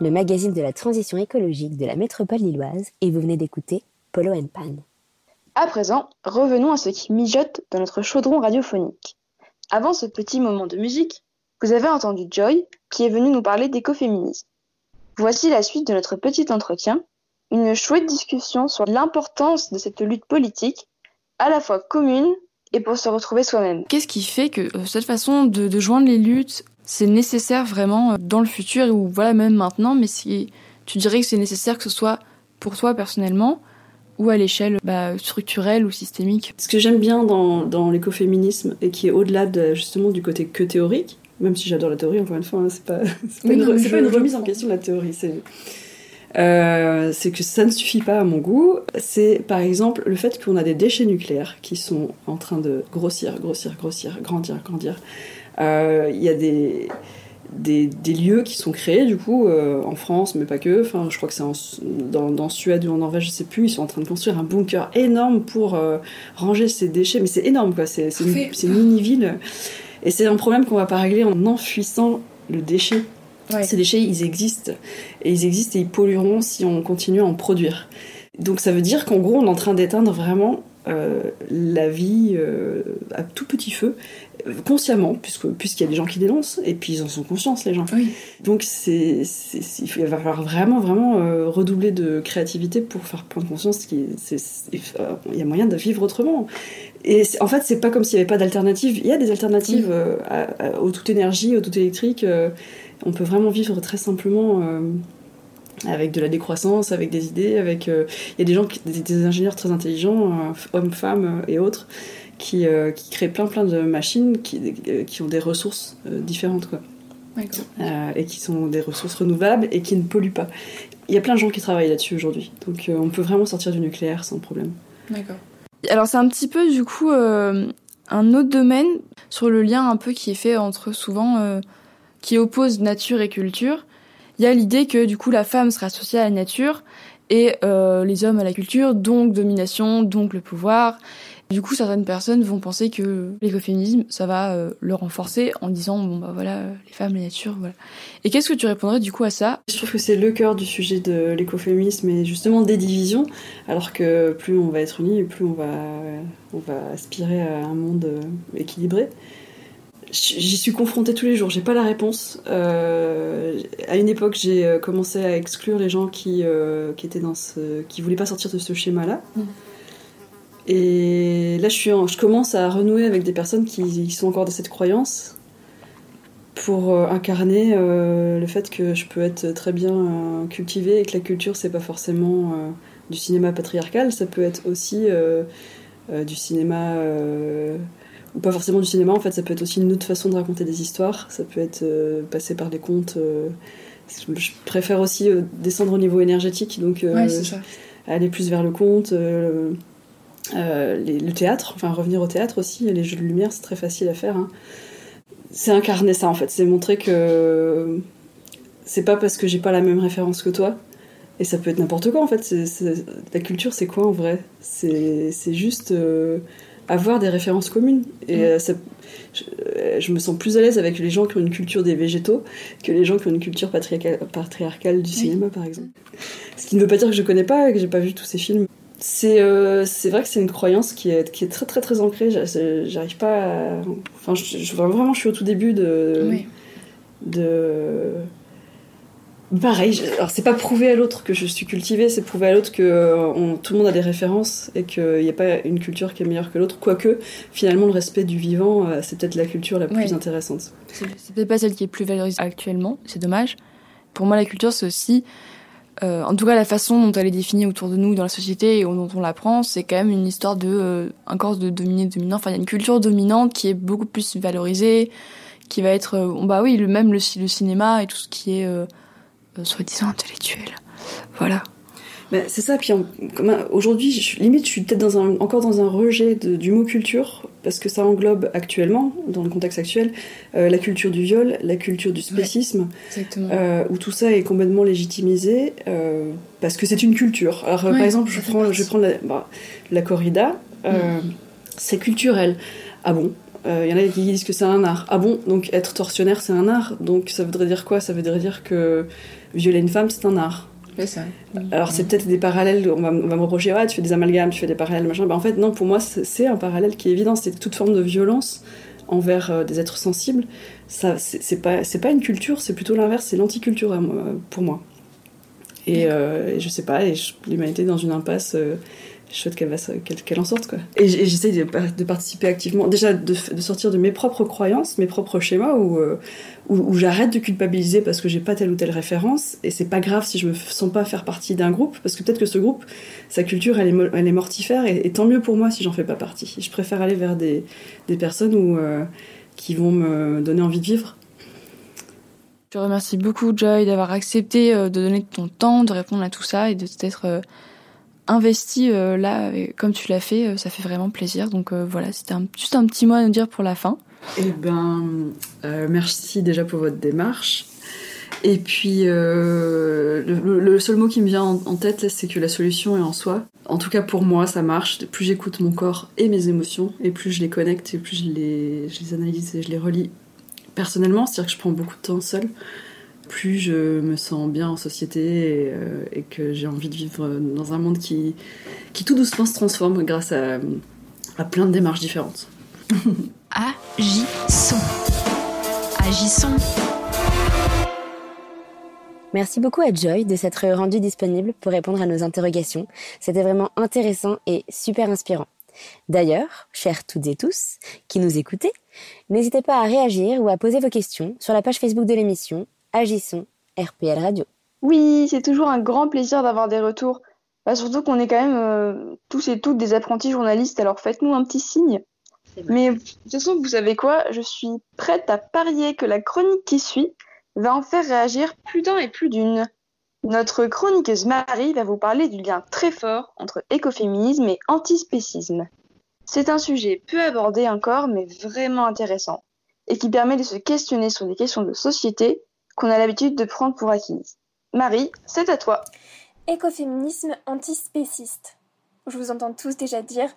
Le magazine de la transition écologique de la métropole lilloise, et vous venez d'écouter Polo and Pan. À présent, revenons à ce qui mijote dans notre chaudron radiophonique. Avant ce petit moment de musique, vous avez entendu Joy, qui est venue nous parler d'écoféminisme. Voici la suite de notre petit entretien, une chouette discussion sur l'importance de cette lutte politique, à la fois commune et pour se retrouver soi-même. Qu'est-ce qui fait que euh, cette façon de, de joindre les luttes, c'est nécessaire vraiment euh, dans le futur ou voilà même maintenant, mais si tu dirais que c'est nécessaire que ce soit pour toi personnellement ou à l'échelle bah, structurelle ou systémique? Ce que j'aime bien dans, dans l'écoféminisme et qui est au-delà de, justement du côté que théorique, même si j'adore la théorie, encore une fois, hein, c'est pas, c'est pas, une, non, re- pas une remise en question de la théorie. C'est, euh, c'est que ça ne suffit pas à mon goût. C'est par exemple le fait qu'on a des déchets nucléaires qui sont en train de grossir, grossir, grossir, grandir, grandir. Euh, Il y a des, des, des lieux qui sont créés du coup euh, en France, mais pas que. Enfin, je crois que c'est dans, dans Suède ou en Norvège, je sais plus. Ils sont en train de construire un bunker énorme pour euh, ranger ces déchets. Mais c'est énorme quoi. C'est une, une mini ville. Et c'est un problème qu'on va pas régler en enfuissant le déchet. Ces déchets, ils existent. Et ils existent et ils pollueront si on continue à en produire. Donc ça veut dire qu'en gros, on est en train d'éteindre vraiment la vie euh, à tout petit feu, euh, consciemment, puisque- puisqu'il y a des gens qui dénoncent, et puis ils en sont conscients, les gens. Donc c'est, il va falloir vraiment, vraiment euh, redoubler de créativité pour faire prendre conscience qu'il euh, y a moyen de vivre autrement. Et en fait, c'est pas comme s'il n'y avait pas d'alternative. Il y a des alternatives euh, à- à- au tout énergie, au tout électrique. euh, on peut vraiment vivre très simplement euh, avec de la décroissance, avec des idées, avec euh, il y a des gens, qui- des, des ingénieurs très intelligents, euh, hommes, femmes euh, et autres, qui, euh, qui créent plein plein de machines qui, euh, qui ont des ressources euh, différentes quoi. Euh, et qui sont des ressources renouvelables et qui ne polluent pas. Il y a plein de gens qui travaillent là-dessus aujourd'hui, donc euh, on peut vraiment sortir du nucléaire sans problème. D'accord. Alors c'est un petit peu du coup euh, un autre domaine sur le lien un peu qui est fait entre souvent euh, qui oppose nature et culture. Il y a l'idée que du coup la femme sera associée à la nature et euh, les hommes à la culture, donc domination, donc le pouvoir. Du coup, certaines personnes vont penser que l'écoféminisme, ça va euh, le renforcer en disant bon bah voilà les femmes, la nature, voilà. Et qu'est-ce que tu répondrais du coup à ça? Je trouve que c'est le cœur du sujet de l'écoféminisme et justement des divisions, alors que plus on va être unis, plus on va, on va aspirer à un monde euh, équilibré. J'y suis confrontée tous les jours, j'ai pas la réponse. Euh, à une époque, j'ai euh, commencé à exclure les gens qui, euh, qui étaient dans ce, qui voulaient pas sortir de ce schéma-là. Et là, je, suis en- je commence à renouer avec des personnes qui, qui sont encore dans cette croyance pour euh, incarner le fait que je peux être très bien cultivée et que la culture, c'est pas forcément du cinéma patriarcal, ça peut être aussi du cinéma. Ou pas forcément du cinéma, en fait, ça peut être aussi une autre façon de raconter des histoires, ça peut être euh, passé par des contes. euh, je préfère aussi euh, descendre au niveau énergétique, donc Ouais, aller plus vers le conte, les- le théâtre, enfin revenir au théâtre aussi, les jeux de lumière, c'est très facile à faire. hein. C'est incarner ça en fait, c'est montrer que c'est pas parce que j'ai pas la même référence que toi, et ça peut être n'importe quoi en fait. La culture, c'est quoi en vrai? C'est c'est juste euh, avoir des références communes. Et euh, ça- je, euh, je me sens plus à l'aise avec les gens qui ont une culture des végétaux que les gens qui ont une culture patriarcale, patriarcale du cinéma par exemple. Ce qui ne veut pas dire que je connais pas que j'ai pas vu tous ces films. C'est euh, vrai que c'est une croyance qui est, qui est très très très ancrée. J'a- J'arrive pas à... Enfin, je, je- vraiment, je suis au tout début de... Oui. de... Pareil, je- alors c'est pas prouver à l'autre que je suis cultivée, c'est prouver à l'autre que euh, on- tout le monde a des références et qu'il n'y a pas une culture qui est meilleure que l'autre. Quoique, finalement, le respect du vivant, euh, c'est peut-être la culture la plus Ouais. intéressante. C'est c'est peut-être pas celle qui est plus valorisée actuellement, c'est dommage. Pour moi, la culture, c'est aussi, euh, en tout cas, la façon dont elle est définie autour de nous dans la société et dont on l'apprend, c'est quand même une histoire de un corps de dominé, dominant. Enfin, il y a une culture dominante qui est beaucoup plus valorisée, qui va être, bah oui, le même le, ci- le cinéma et tout ce qui est soi-disant intellectuel. Voilà. Mais c'est ça, puis un- aujourd'hui, limite, je suis peut-être dans un, encore dans un rejet de- du mot culture, parce que ça englobe actuellement, dans le contexte actuel, euh, la culture du viol, la culture du spécisme, euh, où tout ça est complètement légitimisé, euh, parce que c'est une culture. Alors, euh, Ouais, par exemple, je prends, je partie. prends la, bah, la corrida, euh, c'est culturel. Ah bon? Il y en a qui disent que c'est un art. Ah bon, donc être tortionnaire, c'est un art. Donc ça voudrait dire quoi? Ça voudrait dire que violer une femme, c'est un art. ça. Alors c'est peut-être des parallèles, on va, on va me reprocher, tu fais des amalgames, tu fais des parallèles, machin. Bah, en fait, non, pour moi, c'est un parallèle qui est évident. C'est toute forme de violence envers euh, des êtres sensibles. Ça, c'est pas, pas une culture, c'est plutôt l'inverse, c'est l'anticulture pour moi. Et, euh, je sais pas, l'humanité est dans une impasse. Je souhaite qu'elle qu'elle en sorte quoi. Et j'essaye de, de, participer activement, déjà de, de, sortir de mes propres croyances, mes propres schémas où, euh, où, j'arrête de culpabiliser parce que j'ai pas telle ou telle référence et c'est pas grave si je me sens pas faire partie d'un groupe parce que peut-être que ce groupe, sa culture elle est, elle est mortifère et, tant mieux pour moi si j'en fais pas partie. Je préfère aller vers des, des personnes où, euh, qui vont me donner envie de vivre. Je remercie beaucoup Joy d'avoir accepté euh, de donner ton temps, de répondre à tout ça et de t'être investi euh, là, comme tu l'as fait, euh, ça fait vraiment plaisir. Donc euh, voilà, c'était juste un petit mot à nous dire pour la fin. Eh ben, merci déjà pour votre démarche. Et puis, le, seul mot qui me vient en, tête, c'est que la solution est en soi. En tout cas, pour moi, ça marche. Plus j'écoute mon corps et mes émotions, et plus je les connecte, et plus je les, je les analyse et je les relis personnellement, c'est-à-dire que je prends beaucoup de temps seule plus je me sens bien en société euh, et, que j'ai envie de vivre dans un monde qui, qui tout doucement se transforme grâce à, à plein de démarches différentes. Agissons. Agissons. Merci beaucoup à Joy de s'être rendue disponible pour répondre à nos interrogations. C'était vraiment intéressant et super inspirant. D'ailleurs, chers toutes et tous qui nous écoutez, n'hésitez pas à réagir ou à poser vos questions sur la page Facebook de l'émission Agissons, RPL Radio. Oui, c'est toujours un grand plaisir d'avoir des retours. Bah, surtout qu'on est quand même euh, tous et toutes des apprentis journalistes, alors faites-nous un petit signe. Mais de toute façon, vous savez quoi? Je suis prête à parier que la chronique qui suit va en faire réagir plus d'un et plus d'une. Notre chroniqueuse Marie va vous parler du lien très fort entre écoféminisme et antispécisme. C'est un sujet peu abordé encore, mais vraiment intéressant, et qui permet de se questionner sur des questions de société qu'on a l'habitude de prendre pour acquises. Marie, c'est à toi. Écoféminisme antispéciste. Je vous entends tous déjà dire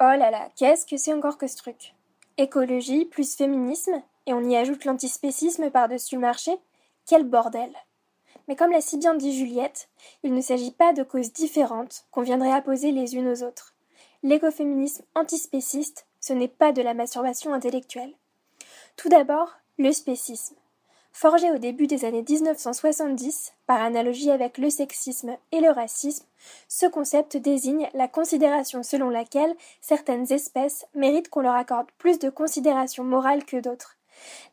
Oh là là, qu'est-ce que c'est encore que ce truc? Écologie plus féminisme et on y ajoute l'antispécisme par-dessus le marché Quel bordel Mais comme l'a si bien dit Juliette, il ne s'agit pas de causes différentes qu'on viendrait apposer les unes aux autres. L'écoféminisme antispéciste, ce n'est pas de la masturbation intellectuelle. Tout d'abord, le spécisme. Forgé au début des années 1970, par analogie avec le sexisme et le racisme, ce concept désigne la considération selon laquelle certaines espèces méritent qu'on leur accorde plus de considération morale que d'autres.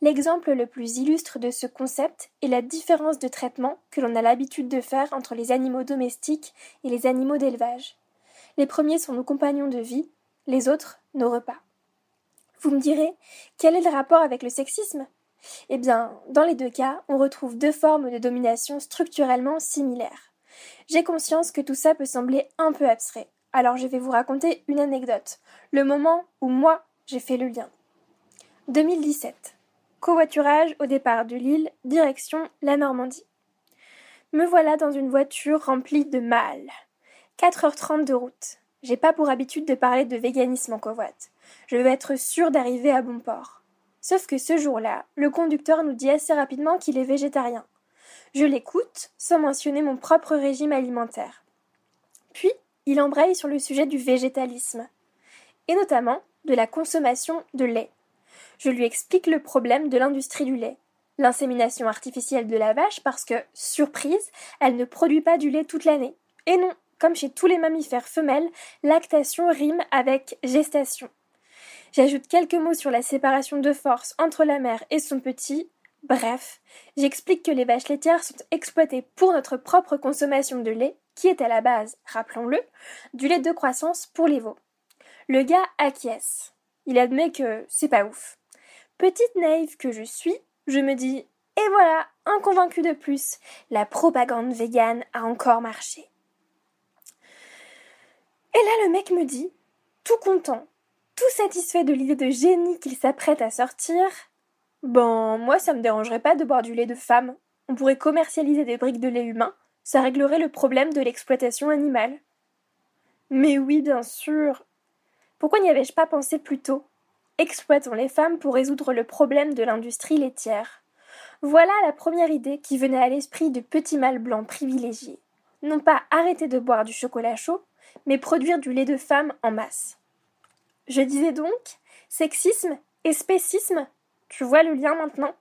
L'exemple le plus illustre de ce concept est la différence de traitement que l'on a l'habitude de faire entre les animaux domestiques et les animaux d'élevage. Les premiers sont nos compagnons de vie, les autres nos repas. Vous me direz, quel est le rapport avec le sexisme? Eh bien, dans les deux cas, on retrouve deux formes de domination structurellement similaires. J'ai conscience que tout ça peut sembler un peu abstrait, alors je vais vous raconter une anecdote, le moment où moi j'ai fait le lien. 2017. Covoiturage au départ de Lille, direction la Normandie. Me voilà dans une voiture remplie de mâles. 4h30 de route. J'ai pas pour habitude de parler de véganisme en covoite. Je veux être sûre d'arriver à bon port. Sauf que ce jour-là, le conducteur nous dit assez rapidement qu'il est végétarien. Je l'écoute, sans mentionner mon propre régime alimentaire. Puis, il embraye sur le sujet du végétalisme, et notamment de la consommation de lait. Je lui explique le problème de l'industrie du lait. L'insémination artificielle de la vache parce que, surprise, elle ne produit pas du lait toute l'année. Et non, comme chez tous les mammifères femelles, lactation rime avec gestation. J'ajoute quelques mots sur la séparation de force entre la mère et son petit. Bref, j'explique que les vaches laitières sont exploitées pour notre propre consommation de lait, qui est à la base, rappelons-le, du lait de croissance pour les veaux. Le gars acquiesce. Il admet que c'est pas ouf. Petite naïve que je suis, je me dis Et voilà, un convaincu de plus, la propagande végane a encore marché. Et là, le mec me dit, tout content, tout satisfait de l'idée de génie qu'il s'apprête à sortir. Bon, moi ça me dérangerait pas de boire du lait de femme. On pourrait commercialiser des briques de lait humain, ça réglerait le problème de l'exploitation animale. Mais oui, bien sûr. Pourquoi n'y avais-je pas pensé plus tôt? Exploitons les femmes pour résoudre le problème de l'industrie laitière. Voilà la première idée qui venait à l'esprit de petits mâles blancs privilégiés. Non pas arrêter de boire du chocolat chaud, mais produire du lait de femme en masse. Je disais donc sexisme et spécisme. Tu vois le lien maintenant?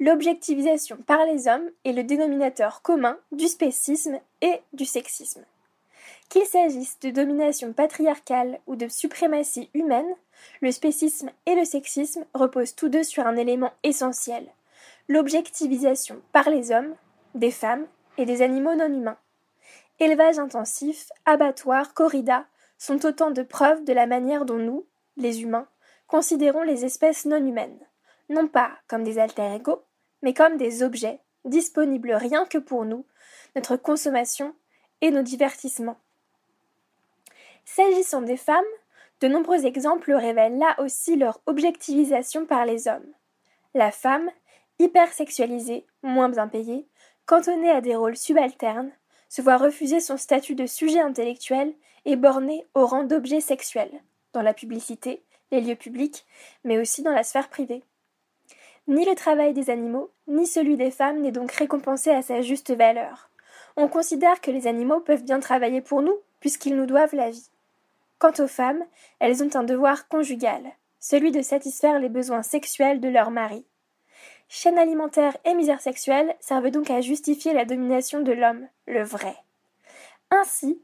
L'objectivisation par les hommes est le dénominateur commun du spécisme et du sexisme. Qu'il s'agisse de domination patriarcale ou de suprématie humaine, le spécisme et le sexisme reposent tous deux sur un élément essentiel l'objectivisation par les hommes, des femmes et des animaux non humains. Élevage intensif, abattoir, corrida sont autant de preuves de la manière dont nous, les humains, considérons les espèces non humaines, non pas comme des alter égaux, mais comme des objets disponibles rien que pour nous, notre consommation et nos divertissements. S'agissant des femmes, de nombreux exemples révèlent là aussi leur objectivisation par les hommes. La femme, hypersexualisée, moins bien payée, cantonnée à des rôles subalternes, se voit refuser son statut de sujet intellectuel et bornée au rang d'objet sexuel, dans la publicité, les lieux publics, mais aussi dans la sphère privée. Ni le travail des animaux, ni celui des femmes n'est donc récompensé à sa juste valeur. On considère que les animaux peuvent bien travailler pour nous, puisqu'ils nous doivent la vie. Quant aux femmes, elles ont un devoir conjugal, celui de satisfaire les besoins sexuels de leur mari. Chaîne alimentaire et misère sexuelle servent donc à justifier la domination de l'homme, le vrai. Ainsi,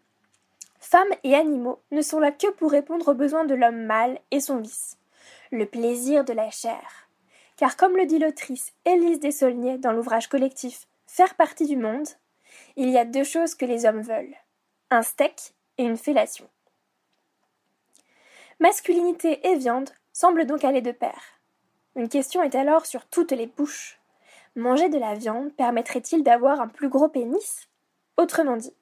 femmes et animaux ne sont là que pour répondre aux besoins de l'homme mâle et son vice, le plaisir de la chair. Car comme le dit l'autrice Élise Dessaulniers dans l'ouvrage collectif Faire partie du monde, il y a deux choses que les hommes veulent un steak et une fellation. Masculinité et viande semblent donc aller de pair. Une question est alors sur toutes les bouches. Manger de la viande permettrait-il d'avoir un plus gros pénis? Autrement dit,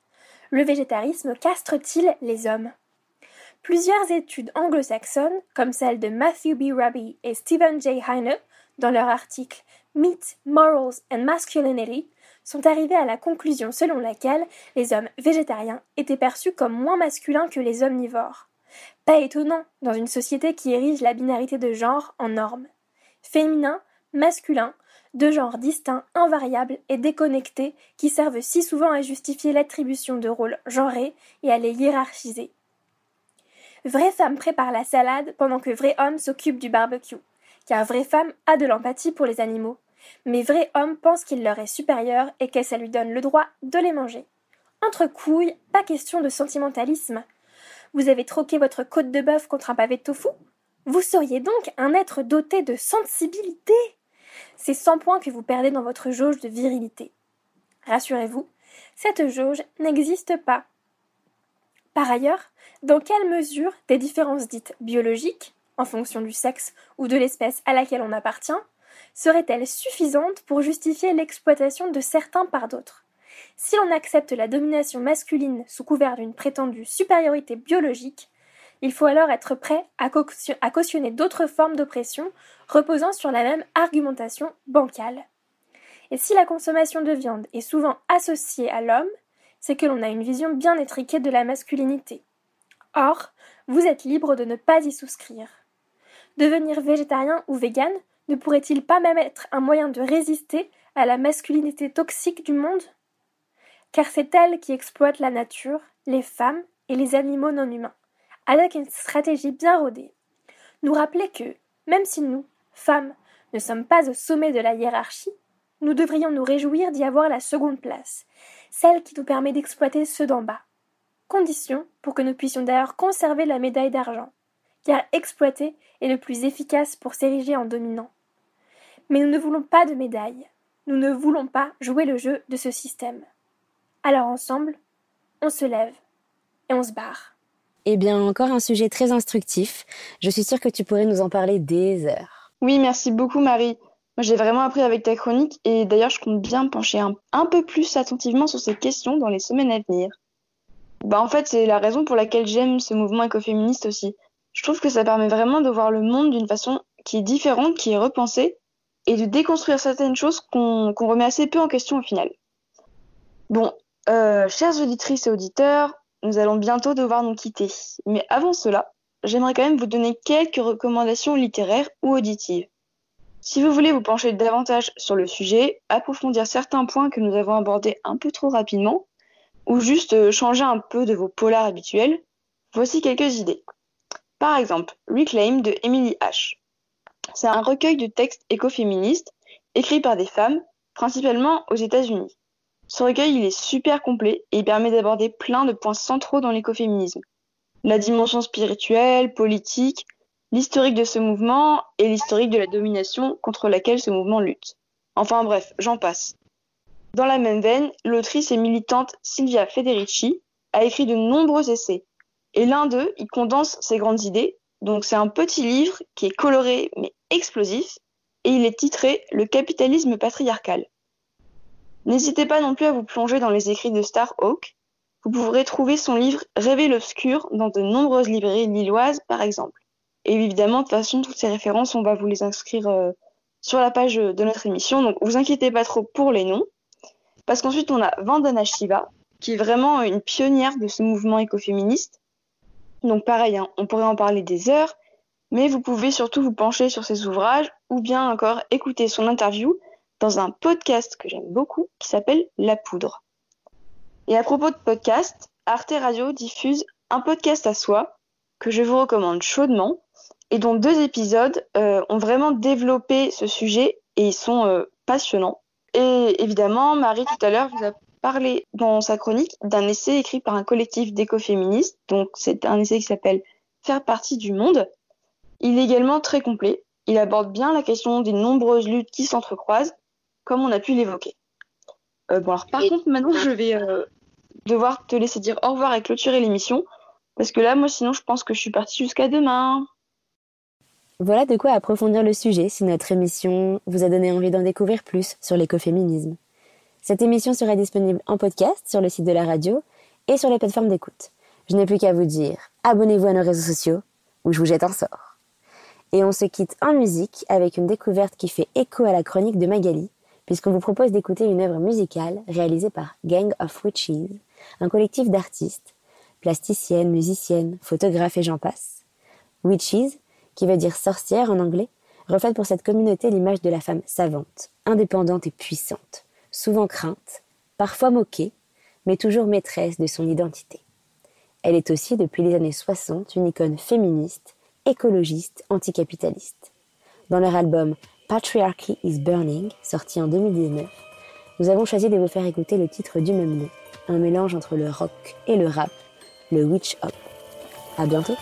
le végétarisme castre-t-il les hommes? Plusieurs études anglo-saxonnes, comme celle de Matthew B. Raby et Stephen J. Heine, dans leur article Meat, Morals and Masculinity, sont arrivées à la conclusion selon laquelle les hommes végétariens étaient perçus comme moins masculins que les omnivores. Pas étonnant dans une société qui érige la binarité de genre en norme. Féminin, masculin, deux genres distincts, invariables et déconnectés qui servent si souvent à justifier l'attribution de rôles genrés et à les hiérarchiser. Vraie femme prépare la salade pendant que vrai homme s'occupe du barbecue, car vraie femme a de l'empathie pour les animaux, mais vrai homme pense qu'il leur est supérieur et que ça lui donne le droit de les manger. Entre couilles, pas question de sentimentalisme. Vous avez troqué votre côte de bœuf contre un pavé de tofu? Vous seriez donc un être doté de sensibilité C'est 100 points que vous perdez dans votre jauge de virilité. Rassurez-vous, cette jauge n'existe pas. Par ailleurs, dans quelle mesure des différences dites biologiques, en fonction du sexe ou de l'espèce à laquelle on appartient, seraient-elles suffisantes pour justifier l'exploitation de certains par d'autres? Si l'on accepte la domination masculine sous couvert d'une prétendue supériorité biologique, il faut alors être prêt à, cautionner d'autres formes d'oppression reposant sur la même argumentation bancale. Et si la consommation de viande est souvent associée à l'homme, c'est que l'on a une vision bien étriquée de la masculinité. Or, vous êtes libre de ne pas y souscrire. Devenir végétarien ou vegan ne pourrait-il pas même être un moyen de résister à la masculinité toxique du monde? Car c'est elle qui exploite la nature, les femmes et les animaux non humains, avec une stratégie bien rodée. Nous rappeler que, même si nous, femmes, ne sommes pas au sommet de la hiérarchie, nous devrions nous réjouir d'y avoir la seconde place, celle qui nous permet d'exploiter ceux d'en bas. Condition pour que nous puissions d'ailleurs conserver la médaille d'argent, car exploiter est le plus efficace pour s'ériger en dominant. Mais nous ne voulons pas de médailles. Nous ne voulons pas jouer le jeu de ce système. Alors ensemble, on se lève et on se barre. Eh bien, encore un sujet très instructif. Je suis sûre que tu pourrais nous en parler des heures. Oui, merci beaucoup Marie. Moi, j'ai vraiment appris avec ta chronique et d'ailleurs, je compte bien pencher un, peu plus attentivement sur ces questions dans les semaines à venir. Bah, en fait, c'est la raison pour laquelle j'aime ce mouvement écoféministe aussi. Je trouve que ça permet vraiment de voir le monde d'une façon qui est différente, qui est repensée et de déconstruire certaines choses qu'on remet assez peu en question au final. Bon, euh, chères auditrices et auditeurs, nous allons bientôt devoir nous quitter. Mais avant cela, j'aimerais quand même vous donner quelques recommandations littéraires ou auditives. Si vous voulez vous pencher davantage sur le sujet, approfondir certains points que nous avons abordés un peu trop rapidement, ou juste euh, changer un peu de vos polars habituels, voici quelques idées. Par exemple, Reclaim de Emily H. C'est un recueil de textes écoféministes écrits par des femmes, principalement aux États-Unis. Ce recueil, il est super complet et il permet d'aborder plein de points centraux dans l'écoféminisme. La dimension spirituelle, politique, l'historique de ce mouvement et l'historique de la domination contre laquelle ce mouvement lutte. Enfin bref, j'en passe. Dans la même veine, l'autrice et militante Silvia Federici a écrit de nombreux essais. Et l'un d'eux, il condense ses grandes idées. Donc c'est un petit livre qui est coloré mais explosif et il est titré Le capitalisme patriarcal. N'hésitez pas non plus à vous plonger dans les écrits de Starhawk. Vous pourrez trouver son livre Rêver l'obscur dans de nombreuses librairies lilloises, par exemple. Et évidemment, de toute façon, toutes ces références, on va vous les inscrire euh, sur la page de notre émission. Donc, vous inquiétez pas trop pour les noms. Parce qu'ensuite, on a Vandana Shiva, qui est vraiment une pionnière de ce mouvement écoféministe. Donc, pareil, hein, on pourrait en parler des heures, mais vous pouvez surtout vous pencher sur ses ouvrages ou bien encore écouter son interview dans un podcast que j'aime beaucoup qui s'appelle La Poudre. Et à propos de podcast, Arte Radio diffuse un podcast à soi que je vous recommande chaudement et dont deux épisodes euh, ont vraiment développé ce sujet et ils sont euh, passionnants. Et évidemment, Marie tout à l'heure vous a parlé dans sa chronique d'un essai écrit par un collectif d'écoféministes. Donc c'est un essai qui s'appelle Faire partie du monde. Il est également très complet. Il aborde bien la question des nombreuses luttes qui s'entrecroisent comme on a pu l'évoquer. Euh, bon, alors par contre, maintenant, je vais euh, devoir te laisser dire au revoir et clôturer l'émission, parce que là, moi, sinon, je pense que je suis partie jusqu'à demain. Voilà de quoi approfondir le sujet si notre émission vous a donné envie d'en découvrir plus sur l'écoféminisme. Cette émission sera disponible en podcast sur le site de la radio et sur les plateformes d'écoute. Je n'ai plus qu'à vous dire abonnez-vous à nos réseaux sociaux ou je vous jette un sort. Et on se quitte en musique avec une découverte qui fait écho à la chronique de Magali puisqu'on vous propose d'écouter une œuvre musicale réalisée par Gang of Witches, un collectif d'artistes, plasticiennes, musiciennes, photographes et j'en passe. Witches, qui veut dire sorcière en anglais, reflète pour cette communauté l'image de la femme savante, indépendante et puissante, souvent crainte, parfois moquée, mais toujours maîtresse de son identité. Elle est aussi, depuis les années 60, une icône féministe, écologiste, anticapitaliste. Dans leur album Patriarchy is Burning, sorti en 2019, nous avons choisi de vous faire écouter le titre du même nom, un mélange entre le rock et le rap, le witch hop. À bientôt!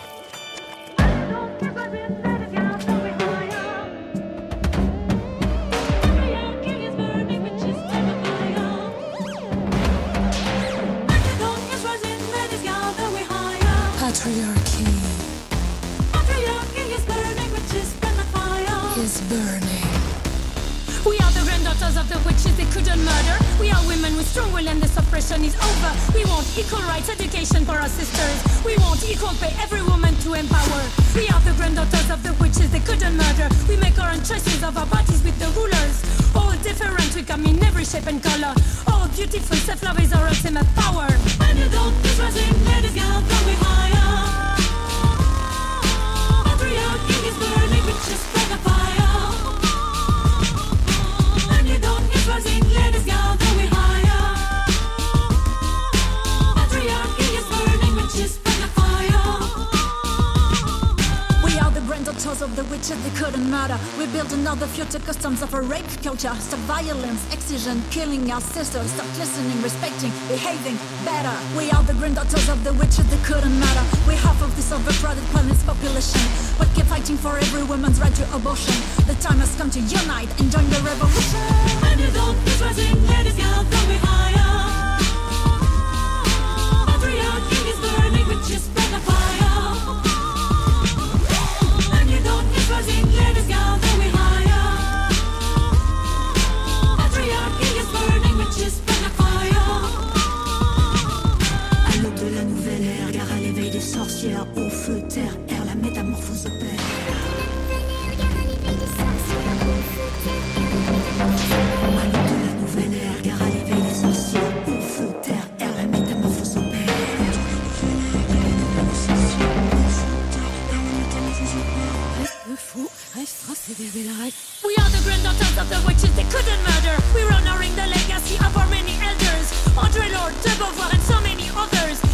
Strong will end this oppression is over. We want equal rights, education for our sisters. We want equal pay, every woman to empower. We are the granddaughters of the witches they couldn't murder. We make our own choices of our bodies with the rulers. All different, we come in every shape and color. All beautiful, self-love is our ultimate power. When you don't, this rising, ladies, girl, going higher. Patriarchy is burning, witches spread the fire. When you don't, rising, ladies, girl, going higher. Daughters of the witches, they couldn't matter. We built another future customs of a rape culture. Stop violence, excision, killing our sisters. Stop listening, respecting, behaving better. We are the granddaughters of the witches, they couldn't matter. We're half of this overcrowded planet's population. But keep fighting for every woman's right to abortion. The time has come to unite and join the revolution. And be rising, ladies, girls, don't be higher. We are the granddaughters of the witches they couldn't murder. We are honoring the legacy of our many elders. Audre Lorde, de Beauvoir, and so many others.